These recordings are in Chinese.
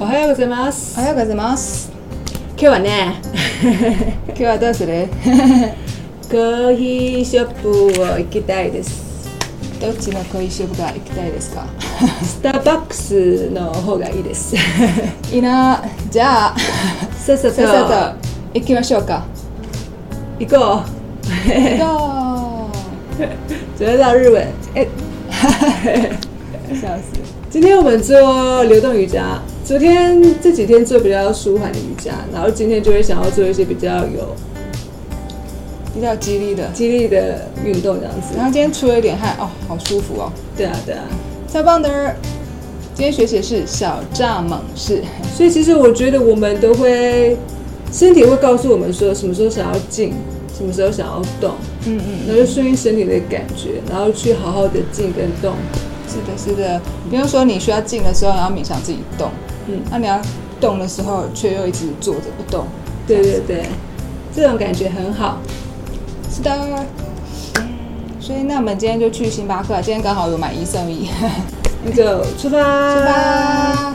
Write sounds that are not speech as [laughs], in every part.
おはようございます。おはようございます。今日はね [laughs] 今日はどうする？[laughs] コーヒーショップを行きたいです。どっちのコーヒーショップが行きたいですか？スターバックスの方がいいです。[laughs] いいな。じゃあ、さっさと行きましょうか。行こう。ゴ主要到日文哎ー笑死。今天我们做流动瑜伽，昨天这几天做比较舒缓的瑜伽，然后今天就会想要做一些比较有比较激励的。激励的运动这样子然。后今天出了一点汗，哦，好舒服哦，对啊，对啊。超棒的。今天学习的是小蚱蜢式，所以其实我觉得我们都会，身体会告诉我们说什么时候想要静，什么时候想要动，嗯嗯，然后就顺应身体的感觉，然后去好好的静跟动。是的，是的。比如说你需要静的时候，然后冥想自己动，嗯，那你要动的时候却又一直坐着不动，对对对，这种感觉很好。是的。所以那我们今天就去星巴克，今天刚好有买一送一，[laughs] 那就出发，出发。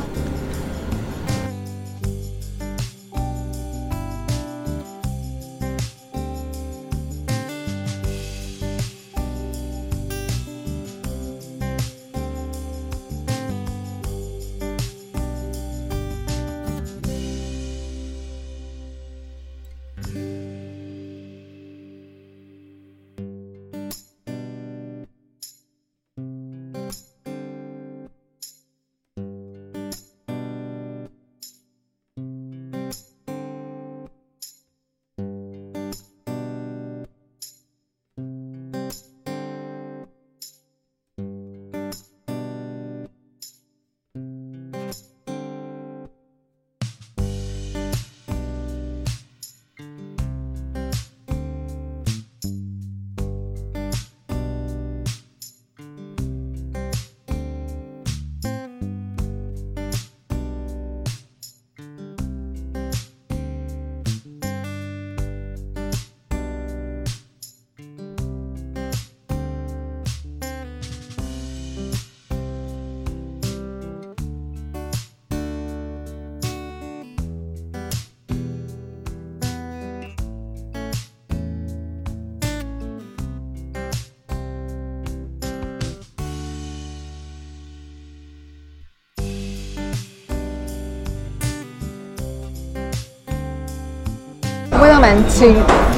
味道蛮清，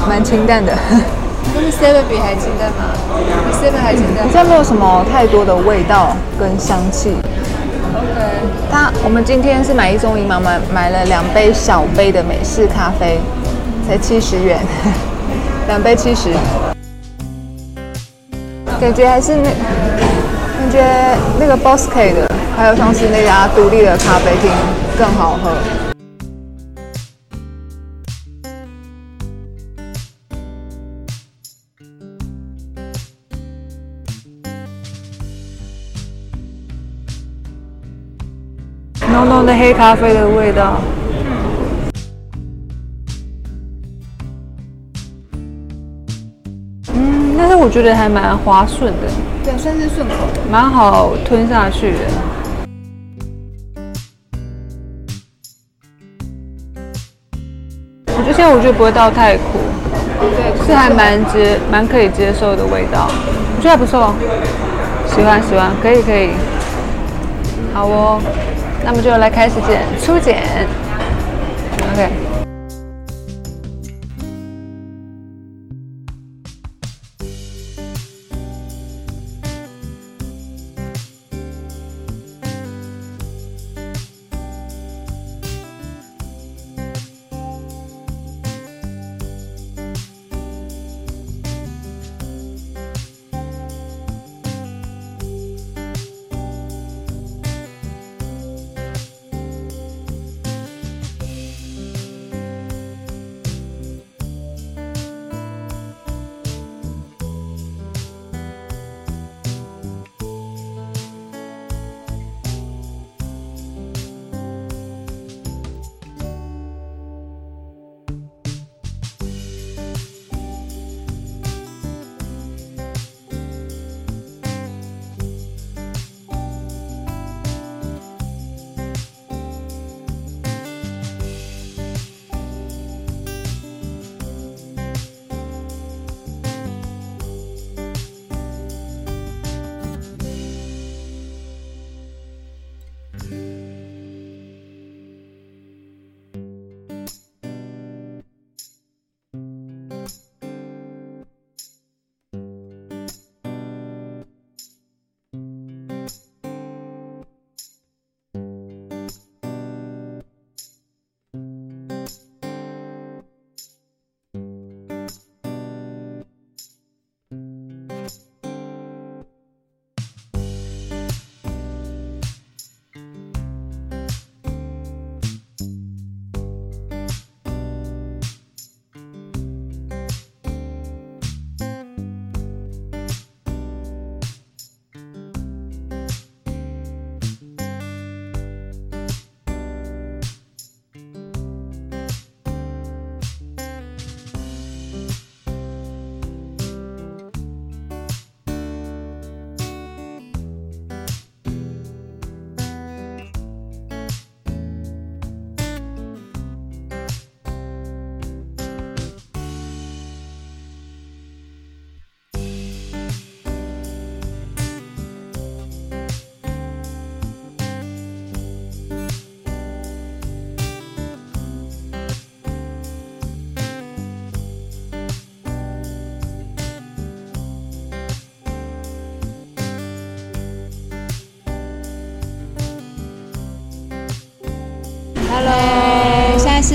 蛮清淡的，跟 Seven 比还清淡吗？比 Seven 还清淡好。像没有什么太多的味道跟香气。OK，它我们今天是买一送一嘛，买买了两杯小杯的美式咖啡，才七十元，[laughs] 两杯七十。感觉还是那，感觉那个 Boss K 的，还有上次那家独立的咖啡厅更好喝。浓浓的黑咖啡的味道。嗯，但是我觉得还蛮滑顺的，对，算是顺口。的。蛮好吞下去的。我觉得现在我觉得不会到太苦，对，是还蛮接蛮可以接受的味道，我觉得还不错，喜欢喜欢，可以可以，好哦，那么就来开始剪初剪，OK。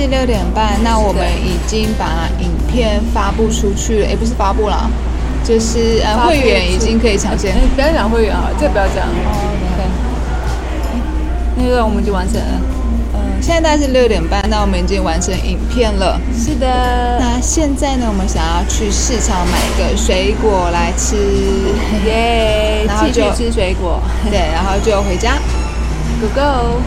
是六点半，那我们已经把影片发布出去了，也不是发布了，就是呃会员已经可以抢先哎，不要讲会员啊，这不要讲。那个我们就完成了。嗯，现在大概是六点半，那我们已经完成影片了。是的，那现在呢，我们想要去市场买个水果来吃，耶，然后就吃水果对，然后就回家。，Go Go。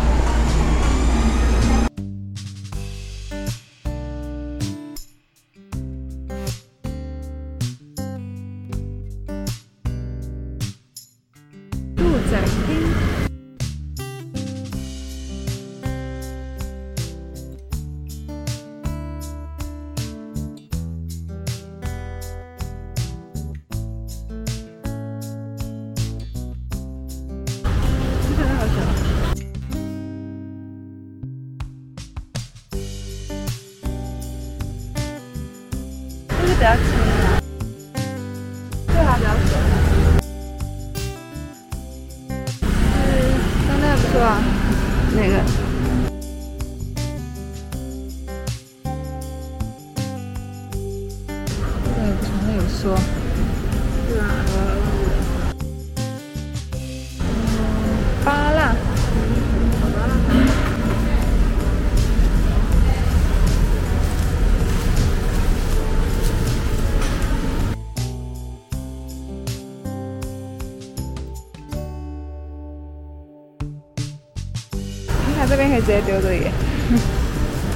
看这边可以直接丢这里，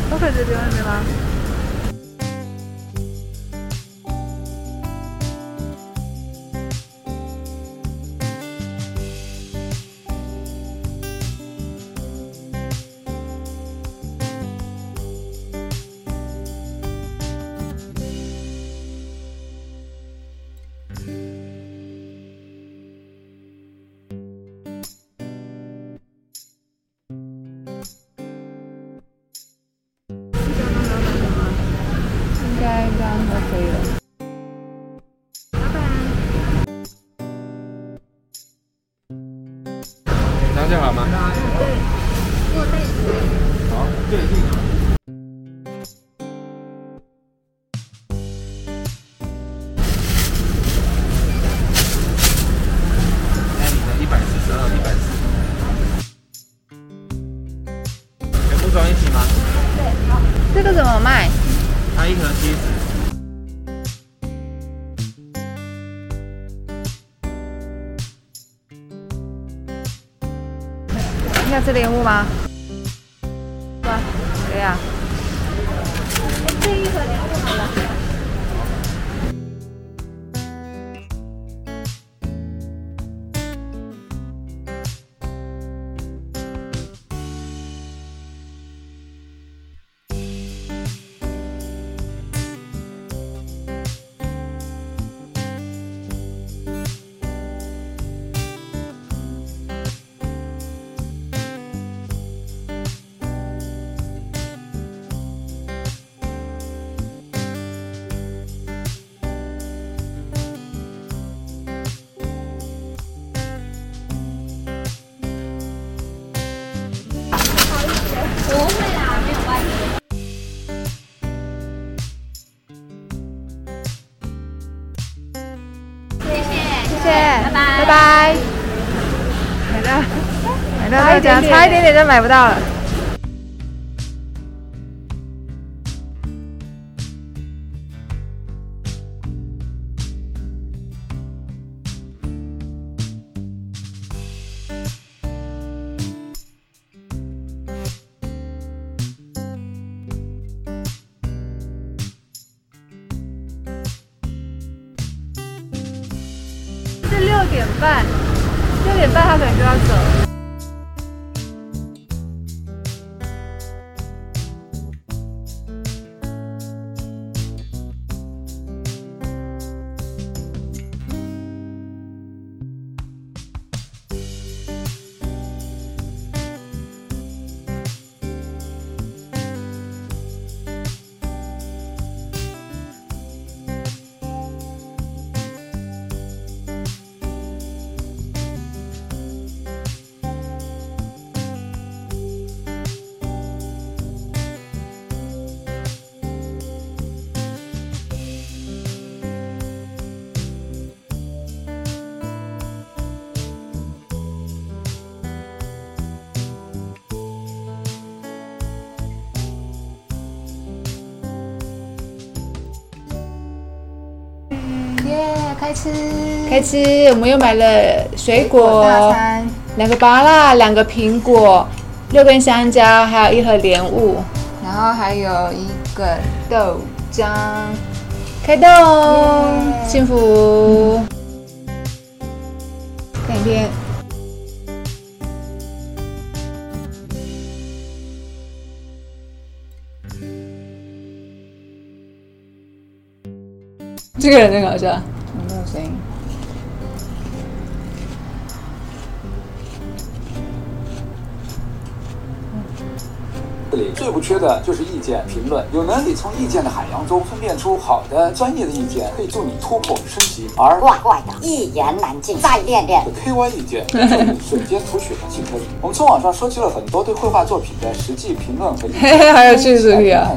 都可以直接丢那边吗？装一起吗？对这个怎么卖？它一盒七十。你想吃莲雾吗？是吧？可以啊。谢拜。买到，买到这家，差一点点就买不到了。开吃，开吃，我们又买了水果，两个芭乐，两个苹果，六根香蕉，还有一盒莲雾。然后还有一个豆浆。开动，耶幸福。看影片。这个人真搞笑。有声音？这里最不缺的就是意见评论，有能力从意见的海洋中分辨出好的、专业的意见，可以助你突破升级；而怪怪的，一言难尽。再练练。KY 意见助你瞬间突取竞争力。我们从网上收集了很多对绘画作品的实际评论和意见，[laughs] 好有趣的主题啊！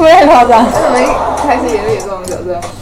[laughs] 我也夸张。我们一开始演就演这种角色。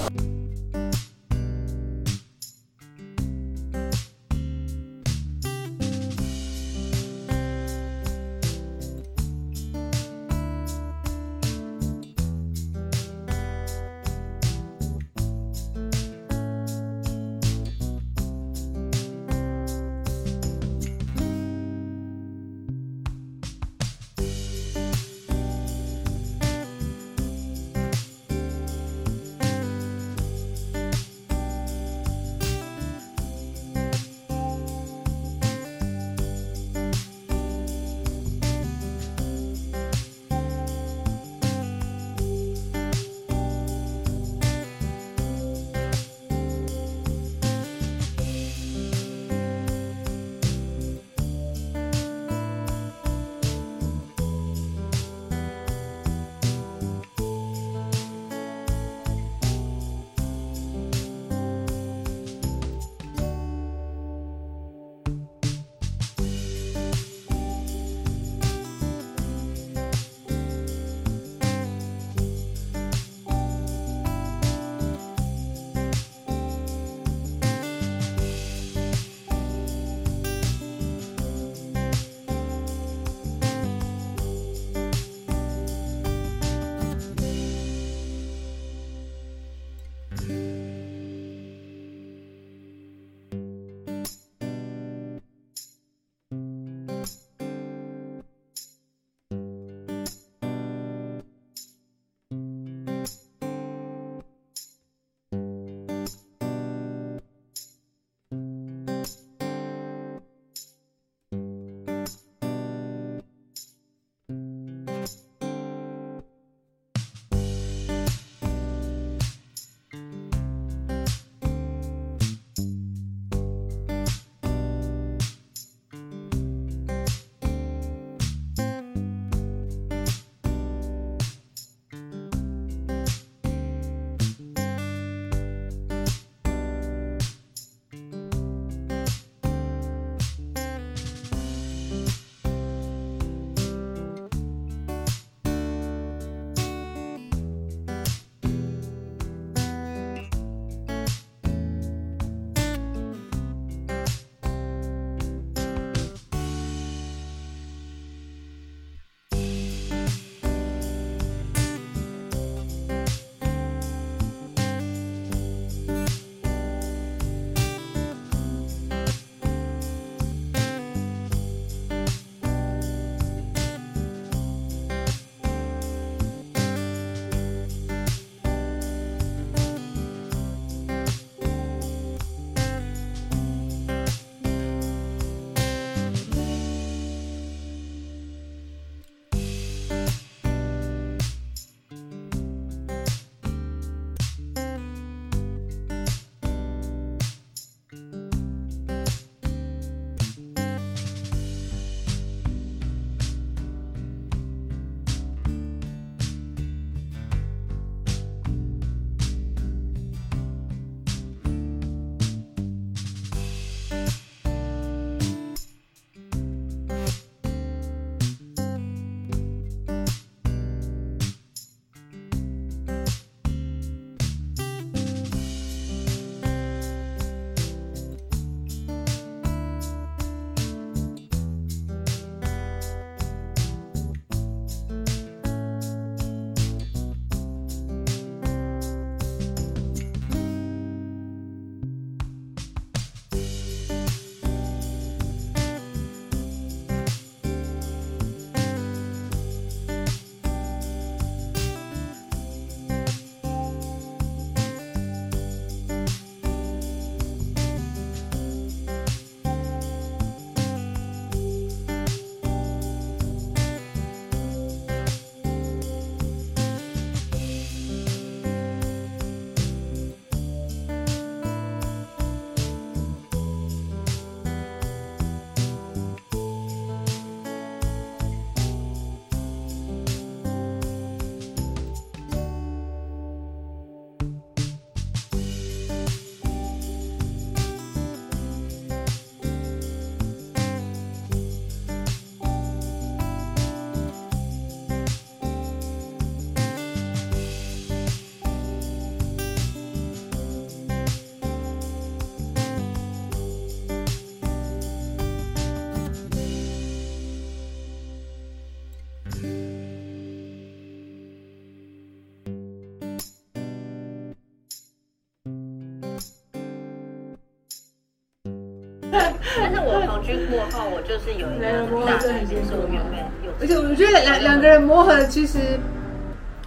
但是我同居过后，我就是有一个很大的改变，是我原本有而且我觉得两两个人磨合其实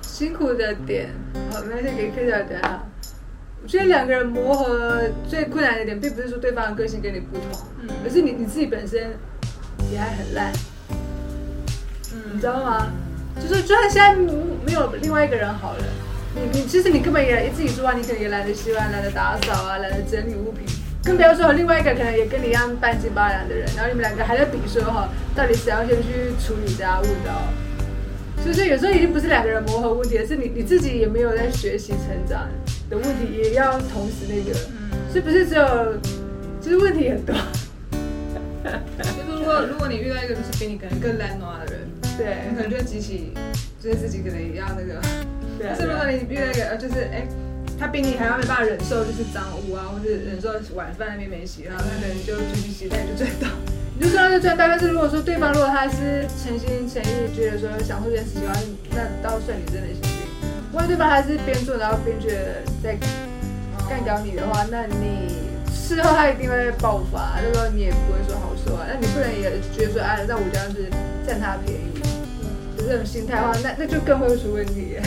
辛苦的点，好，没关系，可以可以聊聊啊。我觉得两个人磨合最困难的点，并不是说对方的个性跟你不同，而是你你自己本身也还很烂，嗯你知道吗？就是就算现在没有另外一个人好了，你你其实你根本也自己做啊，你可能也懒得洗碗、懒得打扫啊、懒得整理物品，更不要说另外一个可能也跟你一样半斤八两的人，然后你们两个还在比说哈，到底谁要先去处理家务，你知道吗？所以说有时候已经不是两个人磨合问题，而是你你自己也没有在学习成长的问题，也要同时那个，所以不是只有，就是问题很多。就是如果如果你遇到一个就是比你可能更懒惰的人，对你可能就会激起，就是自己可能也要那个。对啊但是如果你遇到一个呃就是哎、他比你还要没办法忍受就是脏污啊，或者忍受晚饭那边没洗，然后他可能就继续洗，那你就赚到。你就说他就赚大概是如果说对方如果他是诚心诚意觉得说想做这件事情的话，那倒算你真的幸运。万一对方还是边做然后边觉得在干掉你的话，那你事后他一定会爆发，那时候你也不会说好受啊。那你不能也觉得说啊，那我这样是占他便宜，就这种心态的话，那那就更会出问题。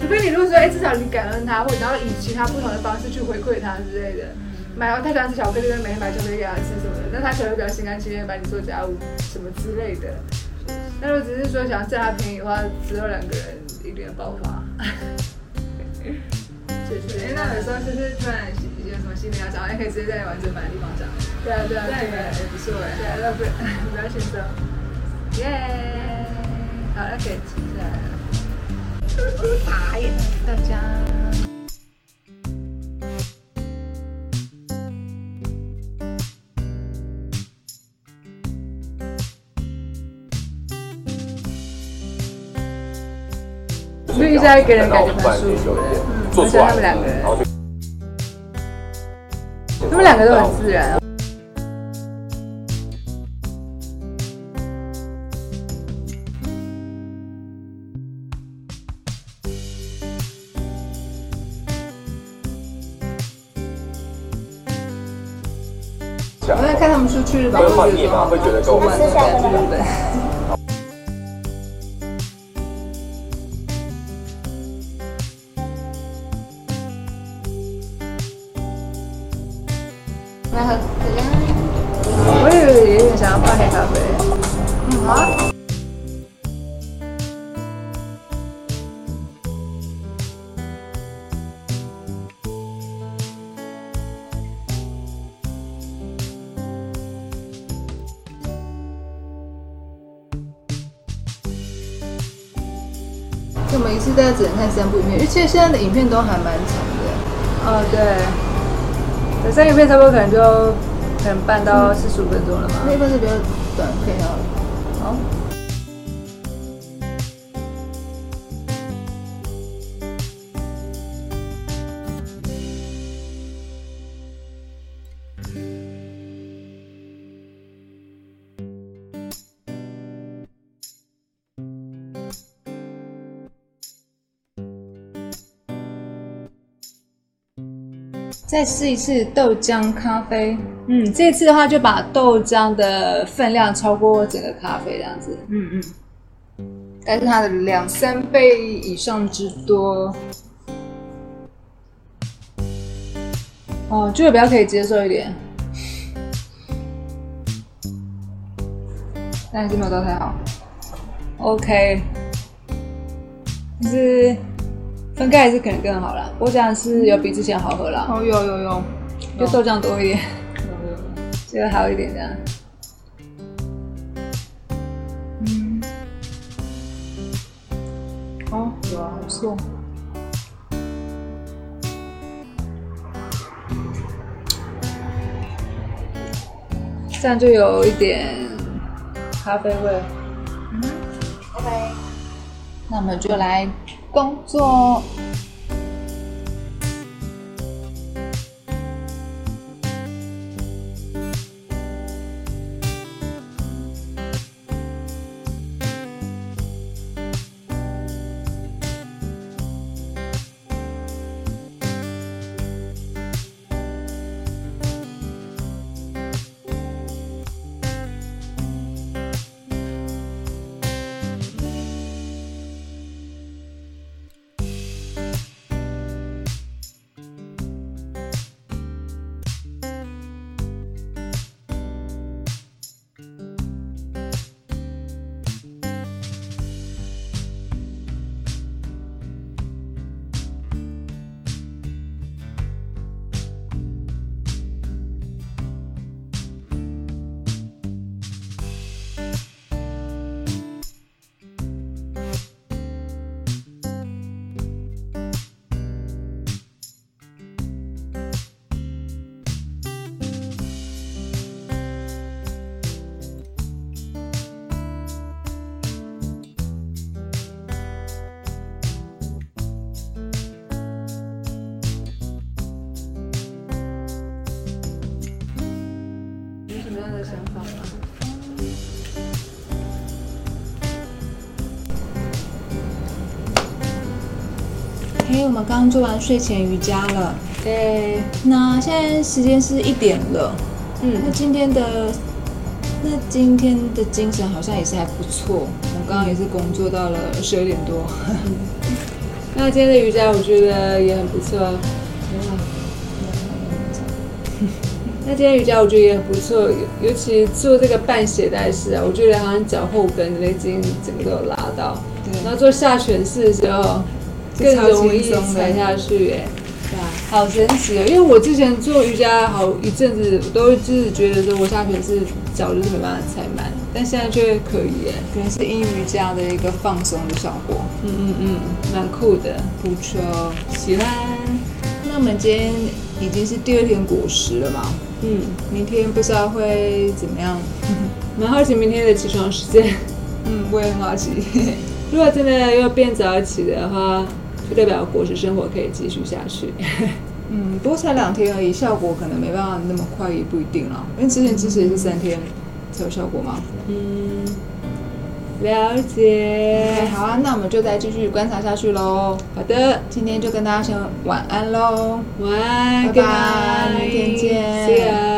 除非你如果说，哎、至少你感恩他，或者然后以其他不同的方式去回馈他之类的，买完他喜欢吃巧克力，就每天买巧克力给他吃什么的，那他可能会比较心甘情愿帮你做家务什么之类的。那如果只是说想要占他便宜的话，只有两个人一定会爆发。[laughs] 就是，哎、那有时候就是突然有什么心里要讲，哎，可以直接在完整版的地方讲。对啊，对啊，对啊，也不错哎。对啊，那不不要紧张，[laughs] 耶！好，那可以停下来了。打眼。大家。所以现在给人感觉蛮舒服的，嗯，而且他们两个人，他们两个都很自然。去日本，会觉得说，会觉得跟我们在三部影片，因为其实现在的影片都还蛮长的。哦，对。这三影片差不多可能就可能半到四十五分钟了吧。那一份是比较短片啊。好。再试一次豆浆咖啡。嗯，这次的话就把豆浆的分量超过整个咖啡这样子。嗯嗯，但是它的两三倍以上之多。哦，这个比较可以接受一点，但还是没有到太好。OK，就是分开还是可能更好啦。不过这样是有比之前好喝啦。哦，有有有，就豆浆多一点，这个好一点这样。嗯，哦，有啊，不错。这样就有一点咖啡味。嗯，OK。那我们就来工作。我们刚刚做完睡前瑜伽了，对，那现在时间是一点了。嗯那今天的那今天的精神好像也是还不错。我刚刚也是工作到了十二点多。那今天的瑜伽我觉得也很不错。那今天瑜伽我觉得也很不错，尤尤其做这个半鞋带式啊，我觉得好像脚后跟的那筋整个都有拉到。对然后做下犬式的时候更容易踩下去，哎，对啊，好神奇哦！因为我之前做瑜伽好一阵子，我都就是觉得说我下犬式脚就是没办法踩满，但现在却可以，哎，可能是因瑜伽的一个放松的效果，嗯嗯嗯，蛮酷的，不错。喜欢。那我们今天已经是第二天果实了嘛，嗯，明天不知道会怎么样。[laughs] 蛮好奇明天的起床时间。嗯，我也很好奇。[laughs] 如果真的要变早起的话，就代表果实生活可以继续下去。嗯，不过才两天而已，效果可能没办法那么快，也不一定啦。因为之前支持也是三天才有效果嘛。嗯，了解。好啊，那我们就再继续观察下去喽。好的，今天就跟大家先晚安喽。晚安，拜拜明天见。